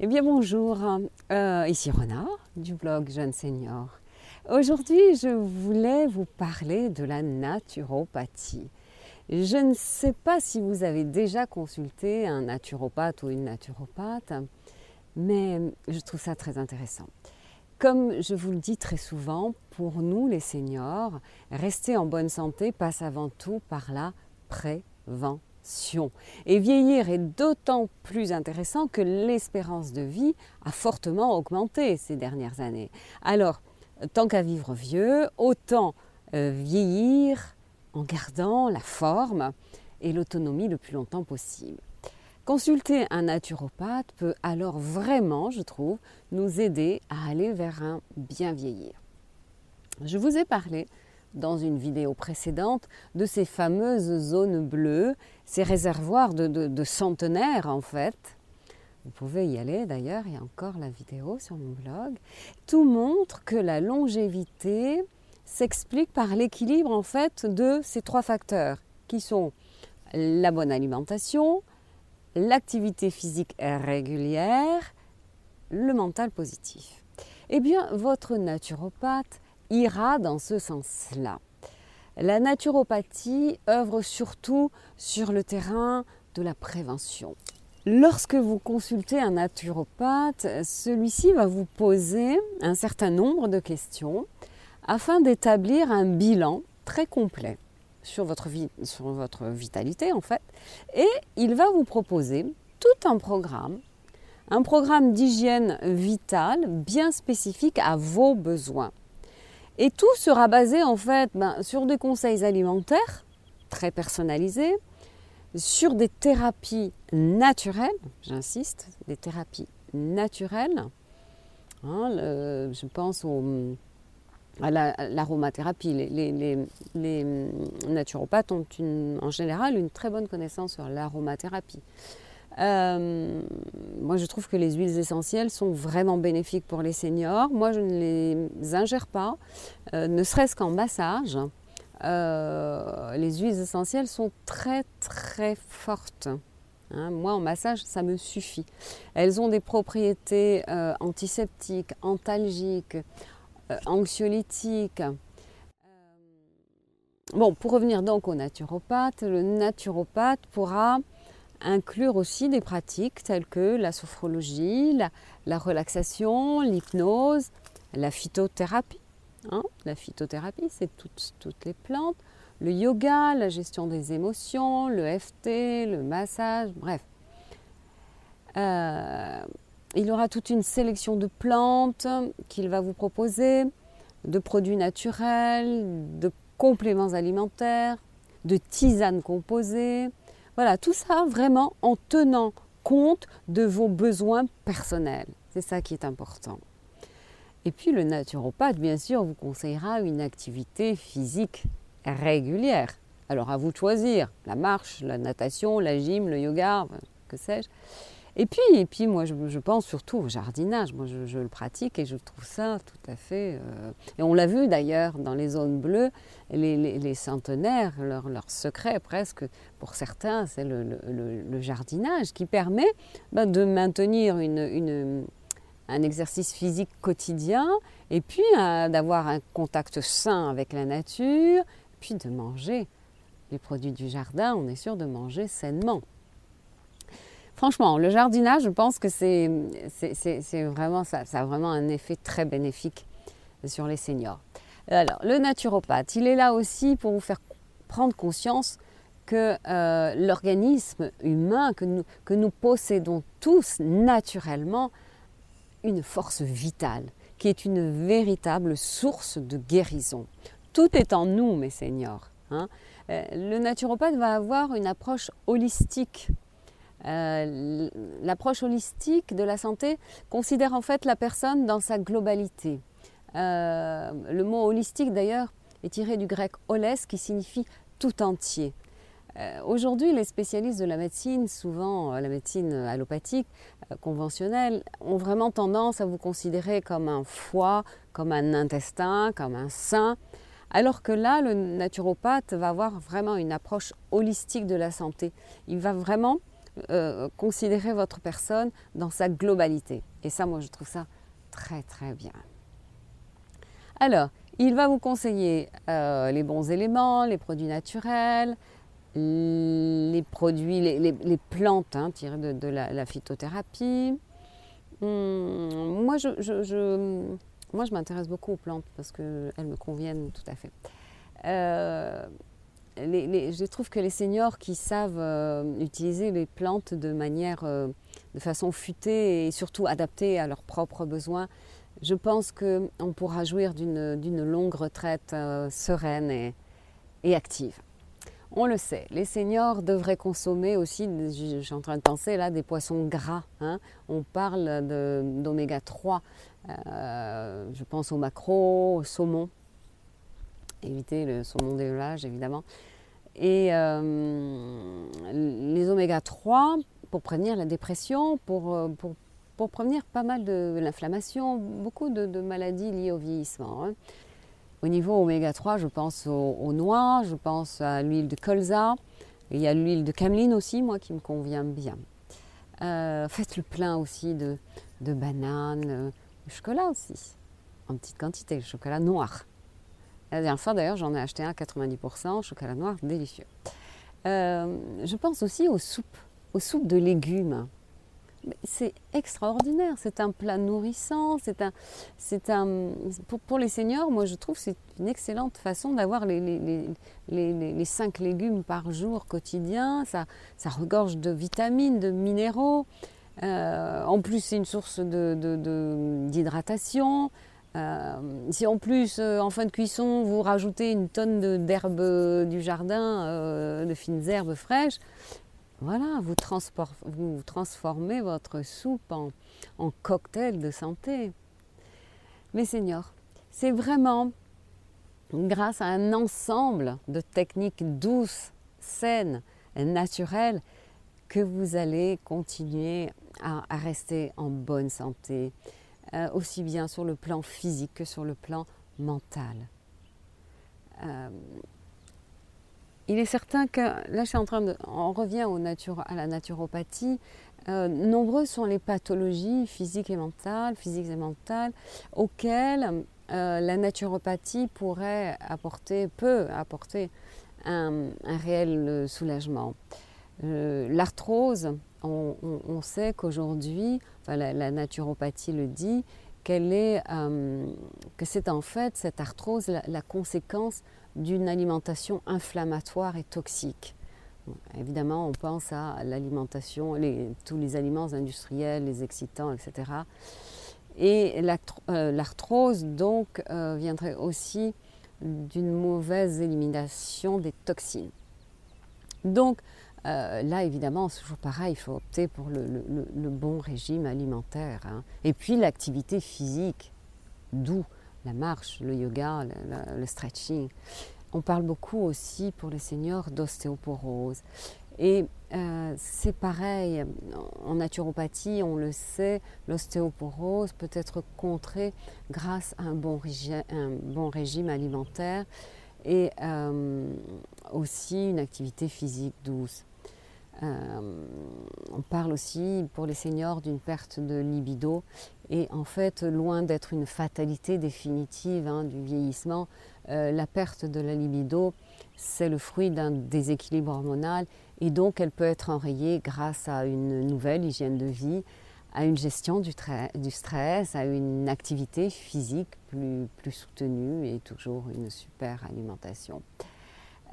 Eh bien bonjour, euh, ici Renard du blog Jeune Senior. Aujourd'hui je voulais vous parler de la naturopathie. Je ne sais pas si vous avez déjà consulté un naturopathe ou une naturopathe, mais je trouve ça très intéressant. Comme je vous le dis très souvent, pour nous les seniors, rester en bonne santé passe avant tout par la prévention et vieillir est d'autant plus intéressant que l'espérance de vie a fortement augmenté ces dernières années. Alors, tant qu'à vivre vieux, autant euh, vieillir en gardant la forme et l'autonomie le plus longtemps possible. Consulter un naturopathe peut alors vraiment, je trouve, nous aider à aller vers un bien vieillir. Je vous ai parlé dans une vidéo précédente de ces fameuses zones bleues, ces réservoirs de, centenaires en fait. Vous pouvez y aller d'ailleurs, il y a encore la vidéo sur mon blog. Tout montre que la longévité s'explique par l'équilibre en fait de ces trois facteurs qui sont la bonne alimentation, l'activité physique régulière, le mental positif. Eh bien, votre naturopathe ira dans ce sens-là. La naturopathie œuvre surtout sur le terrain de la prévention. Lorsque vous consultez un naturopathe, celui-ci va vous poser un certain nombre de questions afin d'établir un bilan très complet sur votre, sur votre vitalité en fait. Et il va vous proposer tout un programme, un programme d'hygiène vitale bien spécifique à vos besoins. Et tout sera basé en fait ben, sur des conseils alimentaires très personnalisés, sur des thérapies naturelles, j'insiste, des thérapies naturelles. Hein, je pense à l'aromathérapie. les, naturopathes ont en général une très bonne connaissance sur l'aromathérapie. Euh, moi, je trouve que les huiles essentielles sont vraiment bénéfiques pour les seniors. Moi, je ne les ingère pas, euh, ne serait-ce qu'en massage. Euh, les huiles essentielles sont très très fortes. Hein. moi, en massage, ça me suffit. Elles ont des propriétés antiseptiques, antalgiques, anxiolytiques. Bon, pour revenir donc au naturopathe, le naturopathe pourra inclure aussi des pratiques telles que la sophrologie, la, relaxation, l'hypnose, la phytothérapie. Hein. la phytothérapie, c'est toutes, toutes les plantes, le yoga, la gestion des émotions, le FT, le massage, bref. Euh, il aura toute une sélection de plantes qu'il va vous proposer, de produits naturels, de compléments alimentaires, de tisanes composées, voilà, tout ça vraiment en tenant compte de vos besoins personnels. C'est ça qui est important. Et puis le naturopathe, bien sûr, vous conseillera une activité physique régulière. Alors à vous de choisir, la marche, la natation, la gym, le yoga, que sais-je. Et puis, et puis moi, je, pense surtout au jardinage. Moi, je, le pratique et je trouve ça tout à fait. Euh, et on l'a vu d'ailleurs dans les zones bleues, les, centenaires, leur, secret presque, pour certains, c'est le, jardinage qui permet ben, de maintenir un exercice physique quotidien et puis euh, d'avoir un contact sain avec la nature, puis de manger les produits du jardin. On est sûr de manger sainement. Franchement, le jardinage, je pense que c'est vraiment ça, a vraiment un effet très bénéfique sur les seniors. Alors, le naturopathe, il est là aussi pour vous faire prendre conscience que euh, l'organisme humain, que nous, que nous possédons tous naturellement, une force vitale, qui est une véritable source de guérison. Tout est en nous, mes seniors. Hein. Euh, le naturopathe va avoir une approche holistique euh, l'approche holistique de la santé considère en fait la personne dans sa globalité. Euh, le mot holistique d'ailleurs est tiré du grec holes qui signifie tout entier. Euh, aujourd'hui, les spécialistes de la médecine, souvent la médecine allopathique conventionnelle, ont vraiment tendance à vous considérer comme un foie, comme un intestin, comme un sein, alors que là, le naturopathe va avoir vraiment une approche holistique de la santé. Il va vraiment euh, considérer votre personne dans sa globalité. Et ça, moi, je trouve ça très très bien. Alors, il va vous conseiller euh, les bons éléments, les produits naturels, les produits, les, plantes hein, tirées de, la, phytothérapie. Hum, moi, je, moi, je m'intéresse beaucoup aux plantes parce qu'elles me conviennent tout à fait. Euh, je trouve que les seniors qui savent euh, utiliser les plantes de manière, euh, de façon futée et surtout adaptée à leurs propres besoins, je pense qu'on pourra jouir d'une longue retraite euh, sereine et, active. On le sait, les seniors devraient consommer aussi, je, suis en train de penser là, des poissons gras. Hein. On parle d'oméga 3, je pense au maquereau, au saumon, éviter le saumon d'élevage évidemment. Et euh, les oméga 3 pour prévenir la dépression, pour, euh, pour, pour prévenir pas mal de l'inflammation, beaucoup de, maladies liées au vieillissement. Hein. Au niveau oméga 3, je pense aux, noix, je pense à l'huile de colza, il y a l'huile de cameline aussi, moi, qui me convient bien. Euh, faites le plein aussi de, de bananes, de chocolat aussi, en petite quantité, le chocolat noir. La dernière fois, d'ailleurs, j'en ai acheté un à 90%, chocolat noir, délicieux. Euh, je pense aussi aux soupes, aux soupes de légumes. C'est extraordinaire, c'est un plat nourrissant, c'est un, c'est un, pour, les seniors, moi je trouve c'est une excellente façon d'avoir les, les, les, cinq légumes par jour quotidien, ça, ça regorge de vitamines, de minéraux, euh, en plus c'est une source d'hydratation, de, euh, si en plus, euh, en fin de cuisson, vous rajoutez une tonne d'herbes du jardin, euh, de fines herbes fraîches, voilà, vous, transformez votre soupe en, cocktail de santé. Mes seigneurs, c'est vraiment grâce à un ensemble de techniques douces, saines, et naturelles que vous allez continuer à rester en bonne santé, euh, aussi bien sur le plan physique que sur le plan mental. Euh, il est certain que, là je suis en train de, on revient à la naturopathie, euh, nombreuses sont les pathologies physiques et mentales, physiques et mentales, auxquelles la naturopathie pourrait apporter, peut apporter un, réel soulagement. L'arthrose, on, sait qu'aujourd'hui, la, naturopathie le dit, est, euh, que c'est en fait cette arthrose la, conséquence d'une alimentation inflammatoire et toxique. évidemment, on pense à l'alimentation, tous les aliments industriels, les excitants, etc. Et euh, l'arthrose, donc, euh, viendrait aussi d'une mauvaise élimination des toxines. Donc, euh, là, évidemment, c'est toujours pareil, il faut opter pour le, bon régime alimentaire. Hein. Et puis l'activité physique, d'où la marche, le yoga, le, stretching. On parle beaucoup aussi pour les seniors d'ostéoporose. Et euh, c'est pareil, en naturopathie, on le sait, l'ostéoporose peut être contrée grâce à un bon, régime alimentaire et euh, aussi une activité physique douce. Euh, on parle aussi pour les seniors d'une perte de libido et en fait, loin d'être une fatalité définitive hein, du vieillissement, euh, la perte de la libido, c'est le fruit d'un déséquilibre hormonal et donc elle peut être enrayée grâce à une nouvelle hygiène de vie, à une gestion du, du stress, à une activité physique plus, plus soutenue et toujours une super alimentation.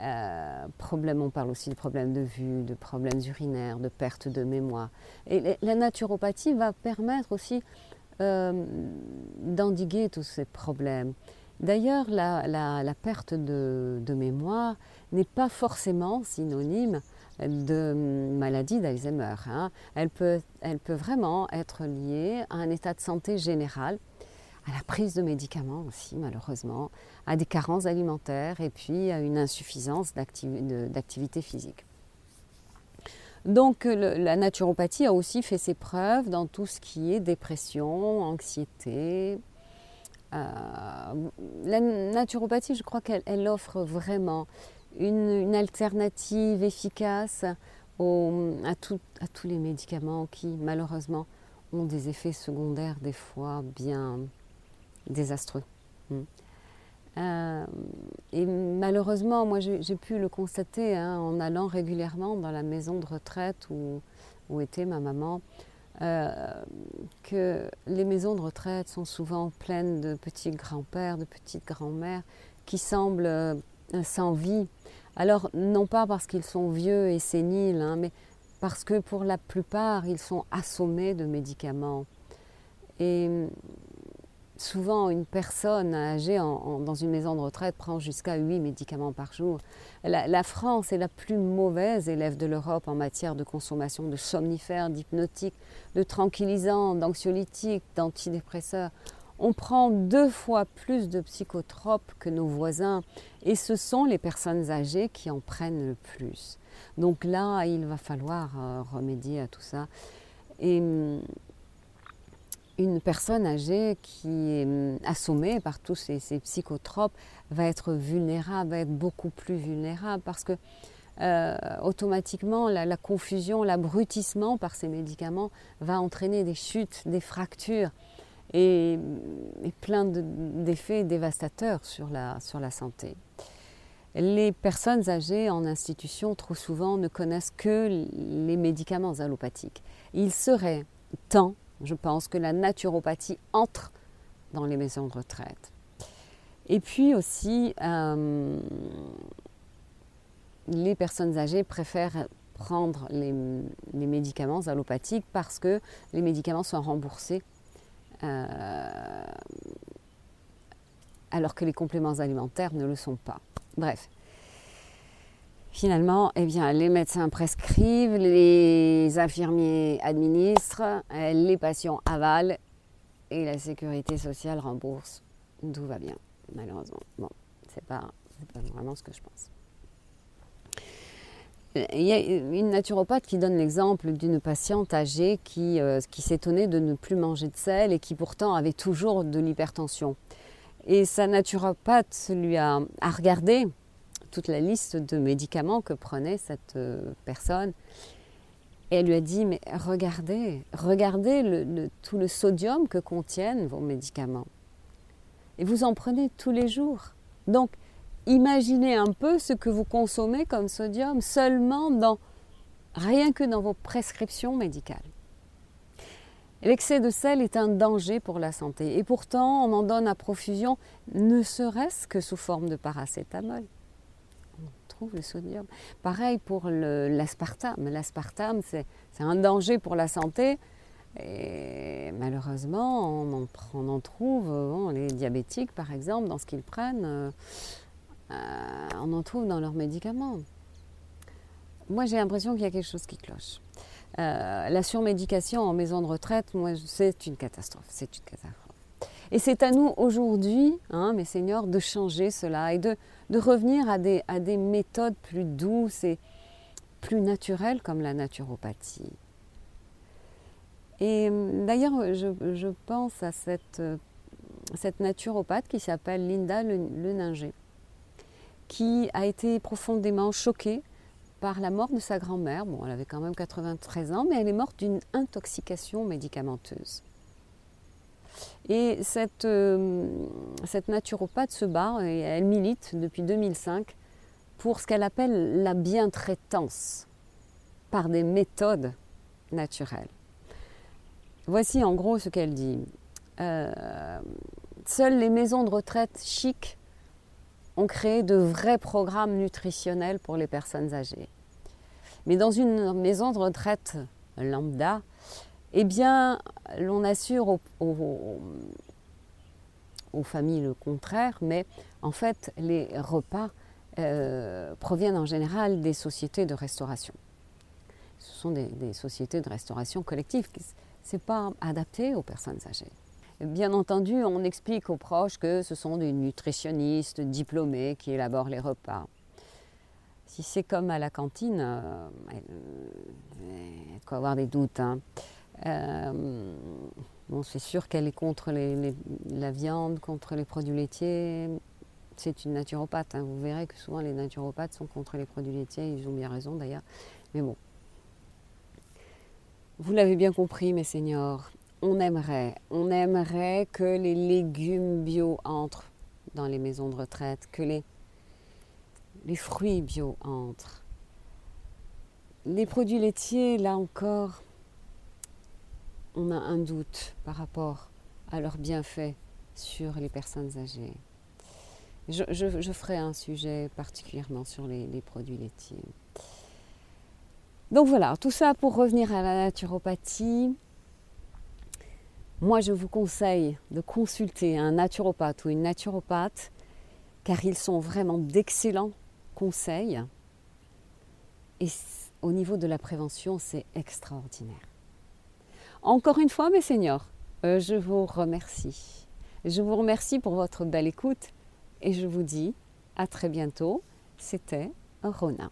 Euh, on parle aussi de problèmes de vue, de problèmes urinaires, de perte de mémoire. Et la naturopathie va permettre aussi euh, d'endiguer tous ces problèmes. D'ailleurs, la, perte de, mémoire n'est pas forcément synonyme de maladie d'Alzheimer. Hein. Elle, peut, elle peut vraiment être liée à un état de santé général à la prise de médicaments aussi, malheureusement, à des carences alimentaires et puis à une insuffisance d'activité physique. Donc la naturopathie a aussi fait ses preuves dans tout ce qui est dépression, anxiété. Euh, la naturopathie, je crois qu'elle offre vraiment une, alternative efficace à, tous les médicaments qui malheureusement ont des effets secondaires des fois bien désastreux. Hmm. Euh, et malheureusement, moi j'ai pu le constater hein, en allant régulièrement dans la maison de retraite où, où était ma maman, euh, que les maisons de retraite sont souvent pleines de petits grands-pères, de petites grand-mères qui semblent euh, sans vie. Alors, non pas parce qu'ils sont vieux et séniles, hein, mais parce que pour la plupart, ils sont assommés de médicaments. Et souvent, une personne âgée dans une maison de retraite prend jusqu'à 8 médicaments par jour. La, France est la plus mauvaise élève de l'Europe en matière de consommation de somnifères, d'hypnotiques, de tranquillisants, d'anxiolytiques, d'antidépresseurs. On prend deux fois plus de psychotropes que nos voisins et ce sont les personnes âgées qui en prennent le plus. Donc là, il va falloir euh, remédier à tout ça. Hum, une personne âgée qui est hum, assommée par tous ces, psychotropes va être vulnérable, va être beaucoup plus vulnérable parce que euh, automatiquement la, confusion, l'abrutissement par ces médicaments va entraîner des chutes, des fractures et, plein d'effets dévastateurs sur la, sur la santé. Les personnes âgées en institution, trop souvent, ne connaissent que les médicaments allopathiques. Il serait temps je pense que la naturopathie entre dans les maisons de retraite. Et puis aussi, euh, les personnes âgées préfèrent prendre les, médicaments allopathiques parce que les médicaments sont remboursés euh, alors que les compléments alimentaires ne le sont pas. Bref, Finalement, eh bien, les médecins prescrivent, les infirmiers administrent, les patients avalent et la sécurité sociale rembourse. Tout va bien, malheureusement. Bon, c'est pas, pas vraiment ce que je pense. Il y a une naturopathe qui donne l'exemple d'une patiente âgée qui, euh, qui s'étonnait de ne plus manger de sel et qui pourtant avait toujours de l'hypertension. Et sa naturopathe lui a regardé toute la liste de médicaments que prenait cette euh, personne. Et elle lui a dit, mais regardez, regardez tout le sodium que contiennent vos médicaments. Et vous en prenez tous les jours. Donc, imaginez un peu ce que vous consommez comme sodium seulement dans, rien que dans vos prescriptions médicales. L'excès de sel est un danger pour la santé et pourtant on en donne à profusion, ne serait-ce que sous forme de paracétamol le sodium. Pareil pour l'aspartame. L'aspartame, c'est un danger pour la santé. Et malheureusement, on en, en trouve, les diabétiques par exemple, dans ce qu'ils prennent, euh, euh, on en trouve dans leurs médicaments. Moi, j'ai l'impression qu'il y a quelque chose qui cloche. Euh, la surmédication en maison de retraite, moi, c'est une catastrophe. C'est une catastrophe. Et c'est à nous aujourd'hui, hein, mes seigneurs, de changer cela et de, revenir à des, à des méthodes plus douces et plus naturelles comme la naturopathie. Et hum, d'ailleurs, je, je, pense à cette, euh, cette naturopathe qui s'appelle Linda Leninger, qui a été profondément choquée par la mort de sa grand-mère. Bon, elle avait quand même 93 ans, mais elle est morte d'une intoxication médicamenteuse. Et cette, euh, cette naturopathe se bat et elle milite depuis 2005 pour ce qu'elle appelle la bientraitance par des méthodes naturelles. Voici en gros ce qu'elle dit. Euh, seules les maisons de retraite chic ont créé de vrais programmes nutritionnels pour les personnes âgées. Mais dans une maison de retraite lambda, eh bien, l'on assure aux, familles le contraire, mais en fait, les repas euh, proviennent en général des sociétés de restauration. Ce sont des, sociétés de restauration collective. Ce n'est pas adapté aux personnes âgées. Bien entendu, on explique aux proches que ce sont des nutritionnistes diplômés qui élaborent les repas. Si c'est comme à la cantine, euh, il de quoi avoir des doutes. Hein. Euh, bon, c'est sûr qu'elle est contre la viande, contre les produits laitiers. C'est une naturopathe. Hein. Vous verrez que souvent les naturopathes sont contre les produits laitiers. Ils ont bien raison d'ailleurs. Mais bon, Vous l'avez bien compris, mes seigneurs, on aimerait, on aimerait que les légumes bio entrent dans les maisons de retraite, que les, les fruits bio entrent. Les produits laitiers, là encore, on a un doute par rapport à leurs bienfaits sur les personnes âgées. Je, ferai un sujet particulièrement sur les, les, produits laitiers. Donc voilà, tout ça pour revenir à la naturopathie. Moi, je vous conseille de consulter un naturopathe ou une naturopathe car ils sont vraiment d'excellents conseils. Et au niveau de la prévention, c'est extraordinaire. Encore une fois, mes seigneurs, euh, je vous remercie. Je vous remercie pour votre belle écoute et je vous dis à très bientôt. C'était Rona.